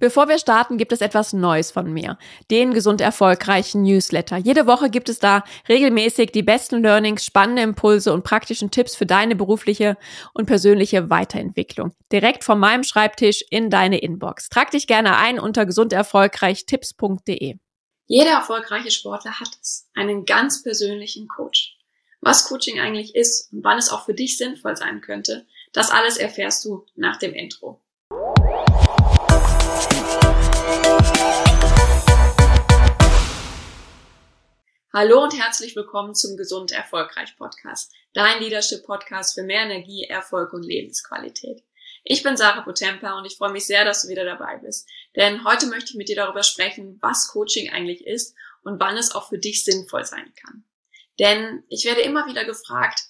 Bevor wir starten, gibt es etwas Neues von mir. Den gesund erfolgreichen Newsletter. Jede Woche gibt es da regelmäßig die besten Learnings, spannende Impulse und praktischen Tipps für deine berufliche und persönliche Weiterentwicklung. Direkt von meinem Schreibtisch in deine Inbox. Trag dich gerne ein unter gesunderfolgreichtipps.de. Jeder erfolgreiche Sportler hat es. Einen ganz persönlichen Coach. Was Coaching eigentlich ist und wann es auch für dich sinnvoll sein könnte, das alles erfährst du nach dem Intro. Hallo und herzlich willkommen zum Gesund Erfolgreich Podcast, dein Leadership Podcast für mehr Energie, Erfolg und Lebensqualität. Ich bin Sarah Potempa und ich freue mich sehr, dass du wieder dabei bist. Denn heute möchte ich mit dir darüber sprechen, was Coaching eigentlich ist und wann es auch für dich sinnvoll sein kann. Denn ich werde immer wieder gefragt,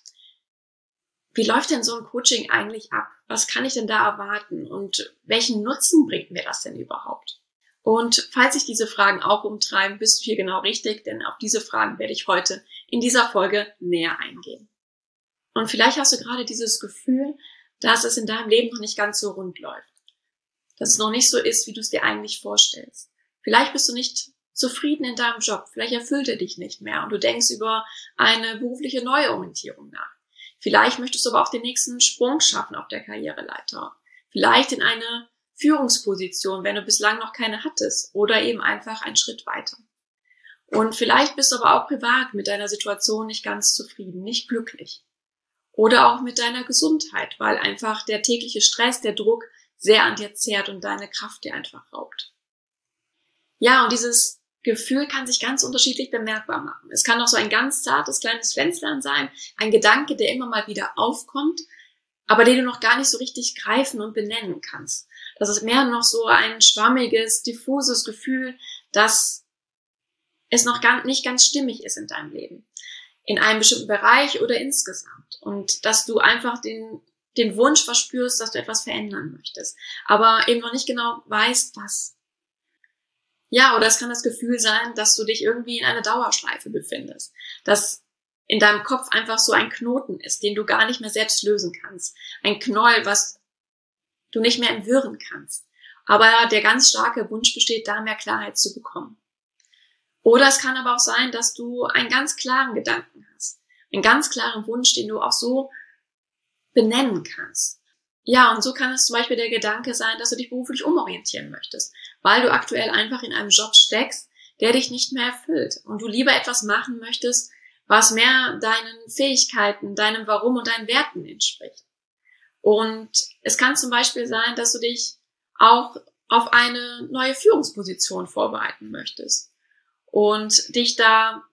wie läuft denn so ein Coaching eigentlich ab? Was kann ich denn da erwarten? Und welchen Nutzen bringt mir das denn überhaupt? Und falls sich diese Fragen auch umtreiben, bist du hier genau richtig, denn auf diese Fragen werde ich heute in dieser Folge näher eingehen. Und vielleicht hast du gerade dieses Gefühl, dass es in deinem Leben noch nicht ganz so rund läuft. Dass es noch nicht so ist, wie du es dir eigentlich vorstellst. Vielleicht bist du nicht zufrieden in deinem Job, vielleicht erfüllt er dich nicht mehr und du denkst über eine berufliche Neuorientierung nach. Vielleicht möchtest du aber auch den nächsten Sprung schaffen auf der Karriereleiter. Vielleicht in eine Führungsposition, wenn du bislang noch keine hattest, oder eben einfach einen Schritt weiter. Und vielleicht bist du aber auch privat mit deiner Situation nicht ganz zufrieden, nicht glücklich. Oder auch mit deiner Gesundheit, weil einfach der tägliche Stress, der Druck sehr an dir zehrt und deine Kraft dir einfach raubt. Ja, und dieses Gefühl kann sich ganz unterschiedlich bemerkbar machen. Es kann auch so ein ganz zartes kleines Pflänzlein sein, ein Gedanke, der immer mal wieder aufkommt, aber den du noch gar nicht so richtig greifen und benennen kannst. Das ist mehr noch so ein schwammiges, diffuses Gefühl, dass es noch gar nicht ganz stimmig ist in deinem Leben. In einem bestimmten Bereich oder insgesamt. Und dass du einfach den, den Wunsch verspürst, dass du etwas verändern möchtest. Aber eben noch nicht genau weißt, was. Ja, oder es kann das Gefühl sein, dass du dich irgendwie in einer Dauerschleife befindest. Dass in deinem Kopf einfach so ein Knoten ist, den du gar nicht mehr selbst lösen kannst. Ein Knäuel, was du nicht mehr entwirren kannst. Aber der ganz starke Wunsch besteht, da mehr Klarheit zu bekommen. Oder es kann aber auch sein, dass du einen ganz klaren Gedanken hast. Einen ganz klaren Wunsch, den du auch so benennen kannst. Ja, und so kann es zum Beispiel der Gedanke sein, dass du dich beruflich umorientieren möchtest, weil du aktuell einfach in einem Job steckst, der dich nicht mehr erfüllt und du lieber etwas machen möchtest, was mehr deinen Fähigkeiten, deinem Warum und deinen Werten entspricht. Und es kann zum Beispiel sein, dass du dich auch auf eine neue Führungsposition vorbereiten möchtest und dich da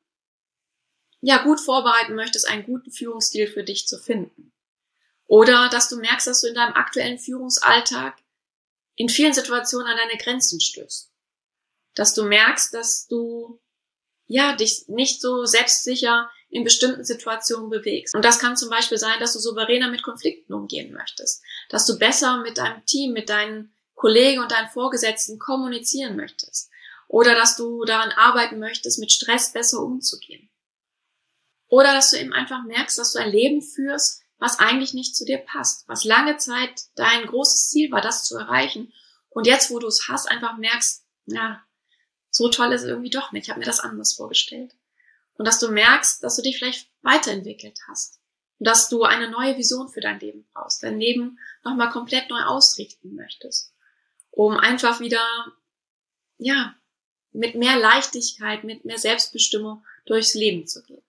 ja gut vorbereiten möchtest, einen guten Führungsstil für dich zu finden. Oder dass du merkst, dass du in deinem aktuellen Führungsalltag in vielen Situationen an deine Grenzen stößt. Dass du merkst, dass du ja dich nicht so selbstsicher in bestimmten Situationen bewegst. Und das kann zum Beispiel sein, dass du souveräner mit Konflikten umgehen möchtest, dass du besser mit deinem Team, mit deinen Kollegen und deinen Vorgesetzten kommunizieren möchtest oder dass du daran arbeiten möchtest, mit Stress besser umzugehen. Oder dass du eben einfach merkst, dass du ein Leben führst, was eigentlich nicht zu dir passt, was lange Zeit dein großes Ziel war, das zu erreichen. Und jetzt, wo du es hast, einfach merkst, ja, so toll ist es irgendwie doch nicht. Ich habe mir das anders vorgestellt. Und dass du merkst, dass du dich vielleicht weiterentwickelt hast. Und dass du eine neue Vision für dein Leben brauchst, dein Leben nochmal komplett neu ausrichten möchtest. Um einfach wieder, ja, mit mehr Leichtigkeit, mit mehr Selbstbestimmung durchs Leben zu gehen.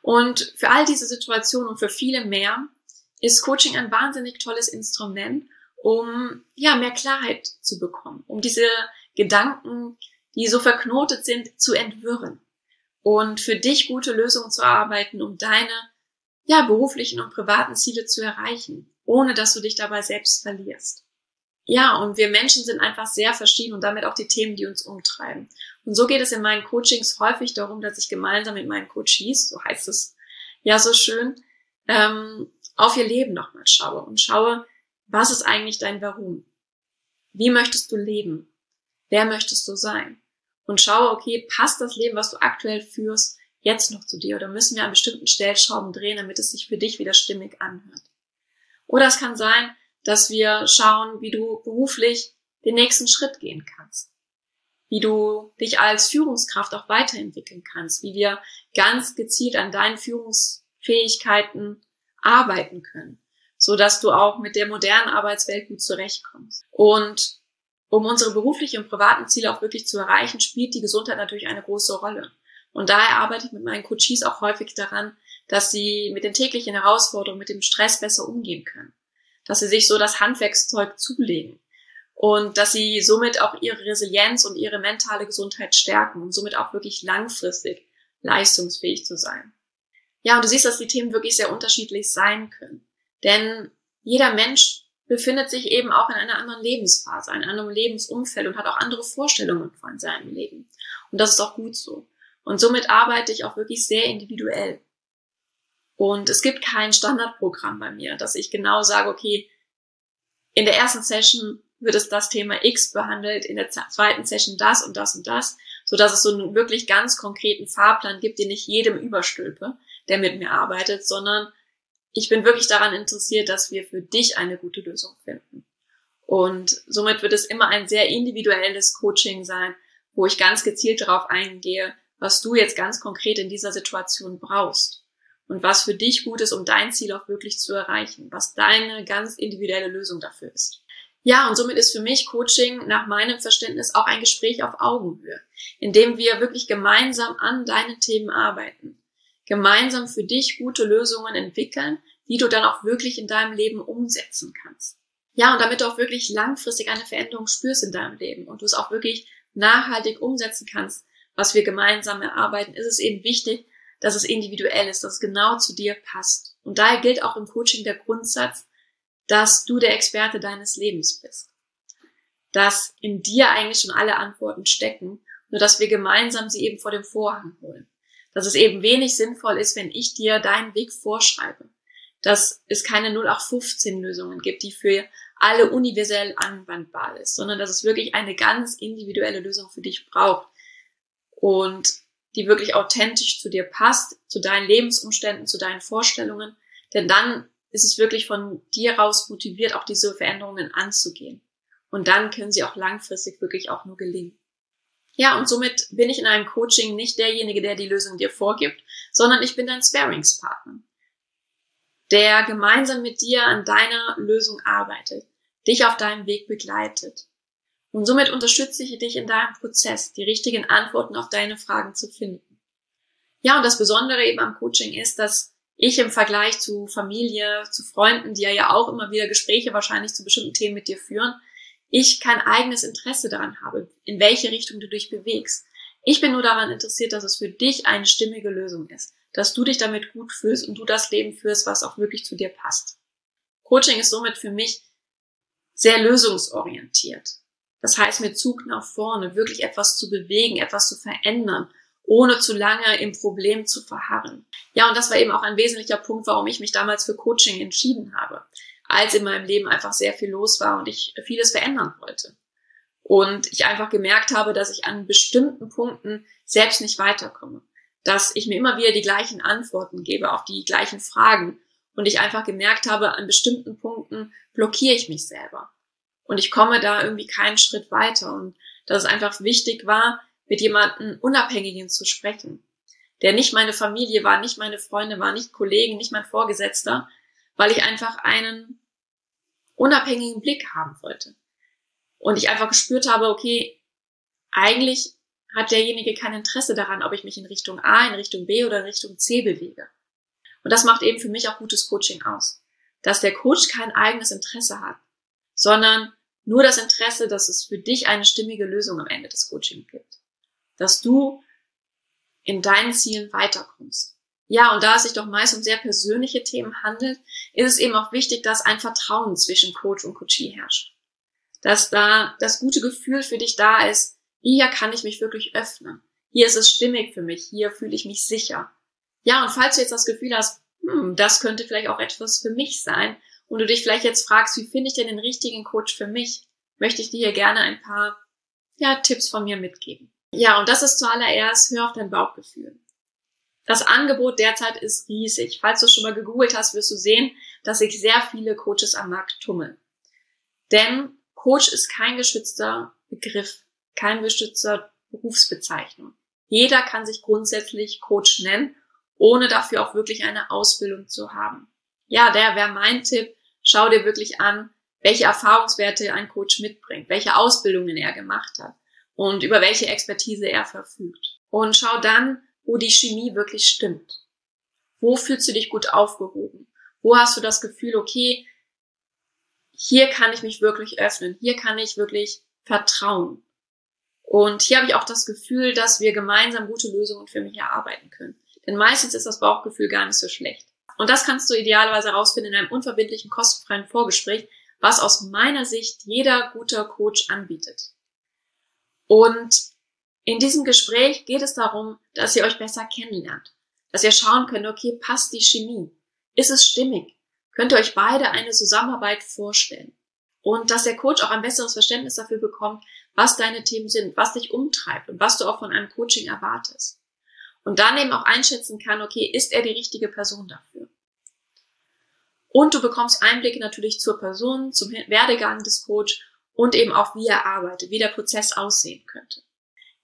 Und für all diese Situationen und für viele mehr ist Coaching ein wahnsinnig tolles Instrument, um ja mehr Klarheit zu bekommen, um diese Gedanken, die so verknotet sind, zu entwirren und für dich gute Lösungen zu arbeiten, um deine ja beruflichen und privaten Ziele zu erreichen, ohne dass du dich dabei selbst verlierst. Ja, und wir Menschen sind einfach sehr verschieden und damit auch die Themen, die uns umtreiben. Und so geht es in meinen Coachings häufig darum, dass ich gemeinsam mit meinen Coaches, so heißt es ja so schön, ähm, auf ihr Leben nochmal schaue und schaue, was ist eigentlich dein Warum? Wie möchtest du leben? Wer möchtest du sein? Und schaue, okay, passt das Leben, was du aktuell führst, jetzt noch zu dir? Oder müssen wir an bestimmten Stellschrauben drehen, damit es sich für dich wieder stimmig anhört? Oder es kann sein, dass wir schauen, wie du beruflich den nächsten Schritt gehen kannst. Wie du dich als Führungskraft auch weiterentwickeln kannst, wie wir ganz gezielt an deinen Führungsfähigkeiten arbeiten können, so dass du auch mit der modernen Arbeitswelt gut zurechtkommst. Und um unsere beruflichen und privaten Ziele auch wirklich zu erreichen, spielt die Gesundheit natürlich eine große Rolle. Und daher arbeite ich mit meinen Coaches auch häufig daran, dass sie mit den täglichen Herausforderungen, mit dem Stress besser umgehen können. Dass sie sich so das Handwerkszeug zulegen. Und dass sie somit auch ihre Resilienz und ihre mentale Gesundheit stärken und somit auch wirklich langfristig leistungsfähig zu sein. Ja, und du siehst, dass die Themen wirklich sehr unterschiedlich sein können. Denn jeder Mensch befindet sich eben auch in einer anderen Lebensphase, einem anderen Lebensumfeld und hat auch andere Vorstellungen von seinem Leben. Und das ist auch gut so. Und somit arbeite ich auch wirklich sehr individuell. Und es gibt kein Standardprogramm bei mir, dass ich genau sage, okay, in der ersten Session wird es das Thema X behandelt, in der zweiten Session das und das und das, so dass es so einen wirklich ganz konkreten Fahrplan gibt, den ich jedem überstülpe, der mit mir arbeitet, sondern ich bin wirklich daran interessiert, dass wir für dich eine gute Lösung finden. Und somit wird es immer ein sehr individuelles Coaching sein, wo ich ganz gezielt darauf eingehe, was du jetzt ganz konkret in dieser Situation brauchst und was für dich gut ist, um dein Ziel auch wirklich zu erreichen, was deine ganz individuelle Lösung dafür ist. Ja, und somit ist für mich Coaching nach meinem Verständnis auch ein Gespräch auf Augenhöhe, in dem wir wirklich gemeinsam an deinen Themen arbeiten gemeinsam für dich gute Lösungen entwickeln, die du dann auch wirklich in deinem Leben umsetzen kannst. Ja, und damit du auch wirklich langfristig eine Veränderung spürst in deinem Leben und du es auch wirklich nachhaltig umsetzen kannst, was wir gemeinsam erarbeiten, ist es eben wichtig, dass es individuell ist, dass es genau zu dir passt. Und daher gilt auch im Coaching der Grundsatz, dass du der Experte deines Lebens bist. Dass in dir eigentlich schon alle Antworten stecken, nur dass wir gemeinsam sie eben vor dem Vorhang holen dass es eben wenig sinnvoll ist, wenn ich dir deinen Weg vorschreibe. Dass es keine 0815 Lösungen gibt, die für alle universell anwendbar ist, sondern dass es wirklich eine ganz individuelle Lösung für dich braucht und die wirklich authentisch zu dir passt, zu deinen Lebensumständen, zu deinen Vorstellungen, denn dann ist es wirklich von dir raus motiviert, auch diese Veränderungen anzugehen. Und dann können sie auch langfristig wirklich auch nur gelingen. Ja, und somit bin ich in einem Coaching nicht derjenige, der die Lösung dir vorgibt, sondern ich bin dein Sparingspartner, der gemeinsam mit dir an deiner Lösung arbeitet, dich auf deinem Weg begleitet. Und somit unterstütze ich dich in deinem Prozess, die richtigen Antworten auf deine Fragen zu finden. Ja, und das Besondere eben am Coaching ist, dass ich im Vergleich zu Familie, zu Freunden, die ja auch immer wieder Gespräche wahrscheinlich zu bestimmten Themen mit dir führen, ich kein eigenes Interesse daran habe, in welche Richtung du dich bewegst. Ich bin nur daran interessiert, dass es für dich eine stimmige Lösung ist, dass du dich damit gut fühlst und du das Leben führst, was auch wirklich zu dir passt. Coaching ist somit für mich sehr lösungsorientiert. Das heißt, mit Zug nach vorne, wirklich etwas zu bewegen, etwas zu verändern, ohne zu lange im Problem zu verharren. Ja, und das war eben auch ein wesentlicher Punkt, warum ich mich damals für Coaching entschieden habe als in meinem Leben einfach sehr viel los war und ich vieles verändern wollte. Und ich einfach gemerkt habe, dass ich an bestimmten Punkten selbst nicht weiterkomme. Dass ich mir immer wieder die gleichen Antworten gebe auf die gleichen Fragen. Und ich einfach gemerkt habe, an bestimmten Punkten blockiere ich mich selber. Und ich komme da irgendwie keinen Schritt weiter. Und dass es einfach wichtig war, mit jemandem Unabhängigen zu sprechen. Der nicht meine Familie war, nicht meine Freunde war, nicht Kollegen, nicht mein Vorgesetzter, weil ich einfach einen unabhängigen Blick haben wollte. Und ich einfach gespürt habe, okay, eigentlich hat derjenige kein Interesse daran, ob ich mich in Richtung A, in Richtung B oder in Richtung C bewege. Und das macht eben für mich auch gutes Coaching aus. Dass der Coach kein eigenes Interesse hat, sondern nur das Interesse, dass es für dich eine stimmige Lösung am Ende des Coachings gibt. Dass du in deinen Zielen weiterkommst. Ja, und da es sich doch meist um sehr persönliche Themen handelt, ist es eben auch wichtig, dass ein Vertrauen zwischen Coach und Coachie herrscht. Dass da das gute Gefühl für dich da ist, hier kann ich mich wirklich öffnen. Hier ist es stimmig für mich. Hier fühle ich mich sicher. Ja, und falls du jetzt das Gefühl hast, hm, das könnte vielleicht auch etwas für mich sein, und du dich vielleicht jetzt fragst, wie finde ich denn den richtigen Coach für mich, möchte ich dir hier gerne ein paar ja, Tipps von mir mitgeben. Ja, und das ist zuallererst, hör auf dein Bauchgefühl. Das Angebot derzeit ist riesig. Falls du schon mal gegoogelt hast, wirst du sehen, dass sich sehr viele Coaches am Markt tummeln. Denn Coach ist kein geschützter Begriff, kein geschützter Berufsbezeichnung. Jeder kann sich grundsätzlich Coach nennen, ohne dafür auch wirklich eine Ausbildung zu haben. Ja, der wäre mein Tipp. Schau dir wirklich an, welche Erfahrungswerte ein Coach mitbringt, welche Ausbildungen er gemacht hat und über welche Expertise er verfügt. Und schau dann, wo die Chemie wirklich stimmt. Wo fühlst du dich gut aufgehoben? Wo hast du das Gefühl, okay, hier kann ich mich wirklich öffnen, hier kann ich wirklich vertrauen. Und hier habe ich auch das Gefühl, dass wir gemeinsam gute Lösungen für mich erarbeiten können. Denn meistens ist das Bauchgefühl gar nicht so schlecht. Und das kannst du idealerweise herausfinden in einem unverbindlichen, kostenfreien Vorgespräch, was aus meiner Sicht jeder guter Coach anbietet. Und in diesem Gespräch geht es darum, dass ihr euch besser kennenlernt. Dass ihr schauen könnt, okay, passt die Chemie? Ist es stimmig? Könnt ihr euch beide eine Zusammenarbeit vorstellen? Und dass der Coach auch ein besseres Verständnis dafür bekommt, was deine Themen sind, was dich umtreibt und was du auch von einem Coaching erwartest. Und dann eben auch einschätzen kann, okay, ist er die richtige Person dafür? Und du bekommst Einblicke natürlich zur Person, zum Werdegang des Coach und eben auch, wie er arbeitet, wie der Prozess aussehen könnte.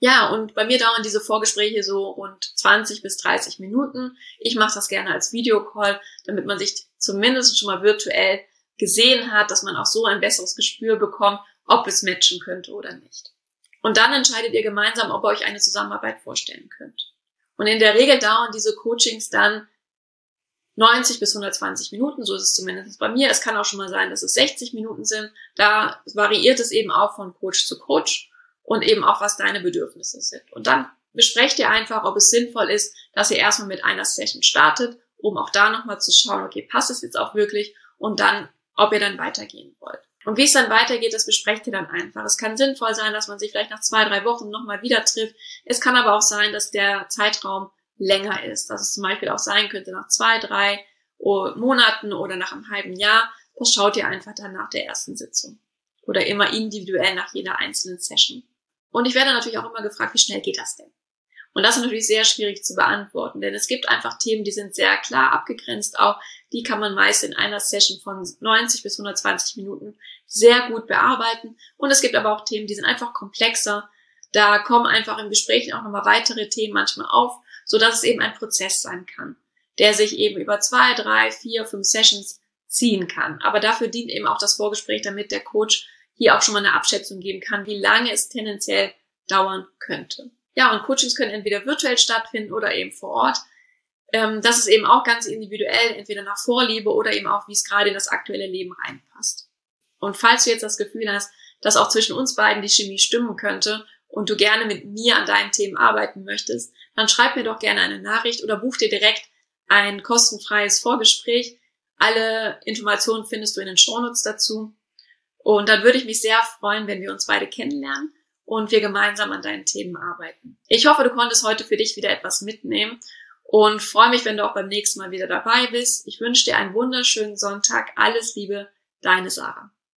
Ja, und bei mir dauern diese Vorgespräche so rund 20 bis 30 Minuten. Ich mache das gerne als Videocall, damit man sich zumindest schon mal virtuell gesehen hat, dass man auch so ein besseres Gespür bekommt, ob es matchen könnte oder nicht. Und dann entscheidet ihr gemeinsam, ob ihr euch eine Zusammenarbeit vorstellen könnt. Und in der Regel dauern diese Coachings dann 90 bis 120 Minuten, so ist es zumindest bei mir. Es kann auch schon mal sein, dass es 60 Minuten sind. Da variiert es eben auch von Coach zu Coach und eben auch, was deine Bedürfnisse sind. Und dann besprecht ihr einfach, ob es sinnvoll ist, dass ihr erstmal mit einer Session startet, um auch da nochmal zu schauen, okay, passt es jetzt auch wirklich und dann, ob ihr dann weitergehen wollt. Und wie es dann weitergeht, das besprecht ihr dann einfach. Es kann sinnvoll sein, dass man sich vielleicht nach zwei, drei Wochen nochmal wieder trifft. Es kann aber auch sein, dass der Zeitraum länger ist. Dass es zum Beispiel auch sein könnte nach zwei, drei Monaten oder nach einem halben Jahr. Das schaut ihr einfach dann nach der ersten Sitzung. Oder immer individuell nach jeder einzelnen Session. Und ich werde natürlich auch immer gefragt, wie schnell geht das denn? Und das ist natürlich sehr schwierig zu beantworten, denn es gibt einfach Themen, die sind sehr klar abgegrenzt auch. Die kann man meist in einer Session von 90 bis 120 Minuten sehr gut bearbeiten. Und es gibt aber auch Themen, die sind einfach komplexer. Da kommen einfach im Gespräch auch nochmal weitere Themen manchmal auf, so dass es eben ein Prozess sein kann, der sich eben über zwei, drei, vier, fünf Sessions ziehen kann. Aber dafür dient eben auch das Vorgespräch, damit der Coach hier auch schon mal eine Abschätzung geben kann, wie lange es tendenziell dauern könnte. Ja, und Coachings können entweder virtuell stattfinden oder eben vor Ort. Ähm, das ist eben auch ganz individuell, entweder nach Vorliebe oder eben auch, wie es gerade in das aktuelle Leben reinpasst. Und falls du jetzt das Gefühl hast, dass auch zwischen uns beiden die Chemie stimmen könnte und du gerne mit mir an deinen Themen arbeiten möchtest, dann schreib mir doch gerne eine Nachricht oder buch dir direkt ein kostenfreies Vorgespräch. Alle Informationen findest du in den Shownotes dazu. Und dann würde ich mich sehr freuen, wenn wir uns beide kennenlernen und wir gemeinsam an deinen Themen arbeiten. Ich hoffe, du konntest heute für dich wieder etwas mitnehmen und freue mich, wenn du auch beim nächsten Mal wieder dabei bist. Ich wünsche dir einen wunderschönen Sonntag. Alles Liebe, deine Sarah.